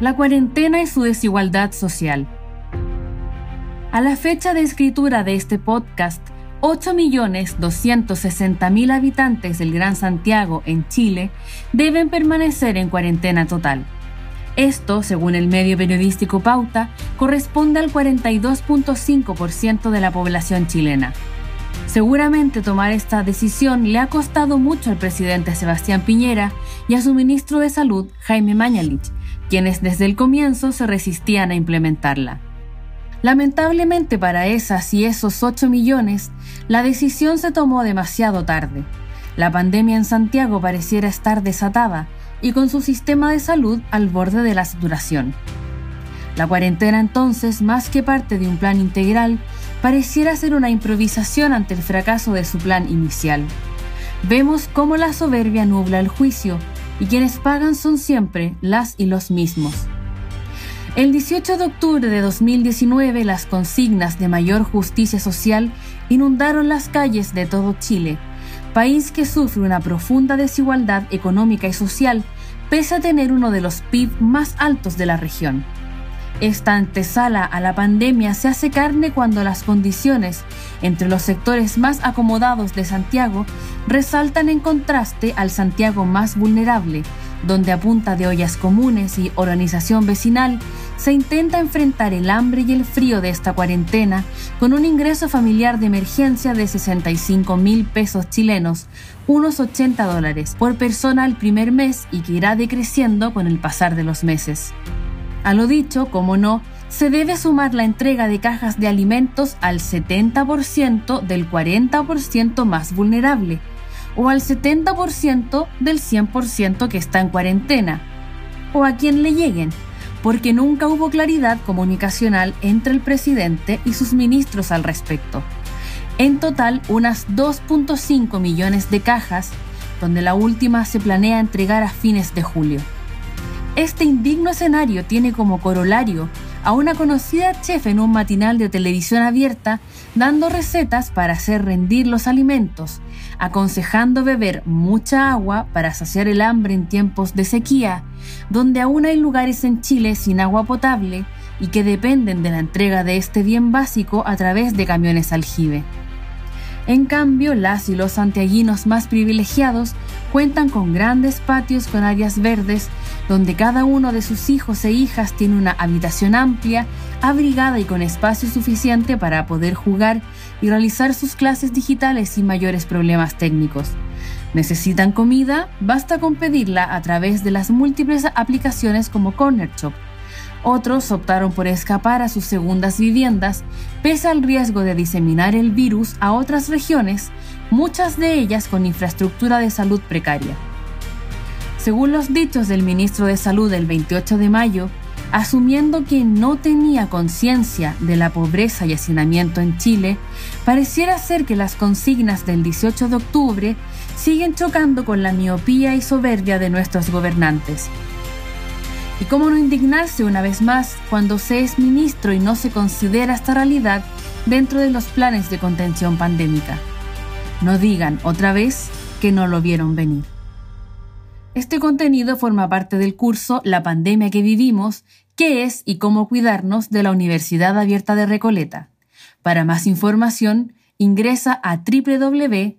La cuarentena y su desigualdad social. A la fecha de escritura de este podcast, 8.260.000 habitantes del Gran Santiago en Chile deben permanecer en cuarentena total. Esto, según el medio periodístico Pauta, corresponde al 42.5% de la población chilena. Seguramente tomar esta decisión le ha costado mucho al presidente Sebastián Piñera y a su ministro de Salud, Jaime Mañalich, quienes desde el comienzo se resistían a implementarla. Lamentablemente para esas y esos 8 millones, la decisión se tomó demasiado tarde. La pandemia en Santiago pareciera estar desatada y con su sistema de salud al borde de la saturación. La cuarentena entonces, más que parte de un plan integral, pareciera ser una improvisación ante el fracaso de su plan inicial. Vemos cómo la soberbia nubla el juicio y quienes pagan son siempre las y los mismos. El 18 de octubre de 2019 las consignas de mayor justicia social inundaron las calles de todo Chile, país que sufre una profunda desigualdad económica y social pese a tener uno de los PIB más altos de la región. Esta antesala a la pandemia se hace carne cuando las condiciones entre los sectores más acomodados de Santiago resaltan en contraste al Santiago más vulnerable, donde a punta de ollas comunes y organización vecinal se intenta enfrentar el hambre y el frío de esta cuarentena con un ingreso familiar de emergencia de 65 mil pesos chilenos, unos 80 dólares por persona al primer mes y que irá decreciendo con el pasar de los meses. A lo dicho, como no, se debe sumar la entrega de cajas de alimentos al 70% del 40% más vulnerable o al 70% del 100% que está en cuarentena o a quien le lleguen, porque nunca hubo claridad comunicacional entre el presidente y sus ministros al respecto. En total, unas 2.5 millones de cajas, donde la última se planea entregar a fines de julio. Este indigno escenario tiene como corolario a una conocida chef en un matinal de televisión abierta dando recetas para hacer rendir los alimentos, aconsejando beber mucha agua para saciar el hambre en tiempos de sequía, donde aún hay lugares en Chile sin agua potable y que dependen de la entrega de este bien básico a través de camiones aljibe. En cambio, las y los santiaguinos más privilegiados cuentan con grandes patios con áreas verdes donde cada uno de sus hijos e hijas tiene una habitación amplia, abrigada y con espacio suficiente para poder jugar y realizar sus clases digitales sin mayores problemas técnicos. ¿Necesitan comida? Basta con pedirla a través de las múltiples aplicaciones como Corner Shop otros optaron por escapar a sus segundas viviendas, pese al riesgo de diseminar el virus a otras regiones, muchas de ellas con infraestructura de salud precaria. Según los dichos del ministro de Salud del 28 de mayo, asumiendo que no tenía conciencia de la pobreza y hacinamiento en Chile, pareciera ser que las consignas del 18 de octubre siguen chocando con la miopía y soberbia de nuestros gobernantes ¿Y cómo no indignarse una vez más cuando se es ministro y no se considera esta realidad dentro de los planes de contención pandémica? No digan otra vez que no lo vieron venir. Este contenido forma parte del curso La pandemia que vivimos, qué es y cómo cuidarnos de la Universidad Abierta de Recoleta. Para más información, ingresa a www.uar.cl.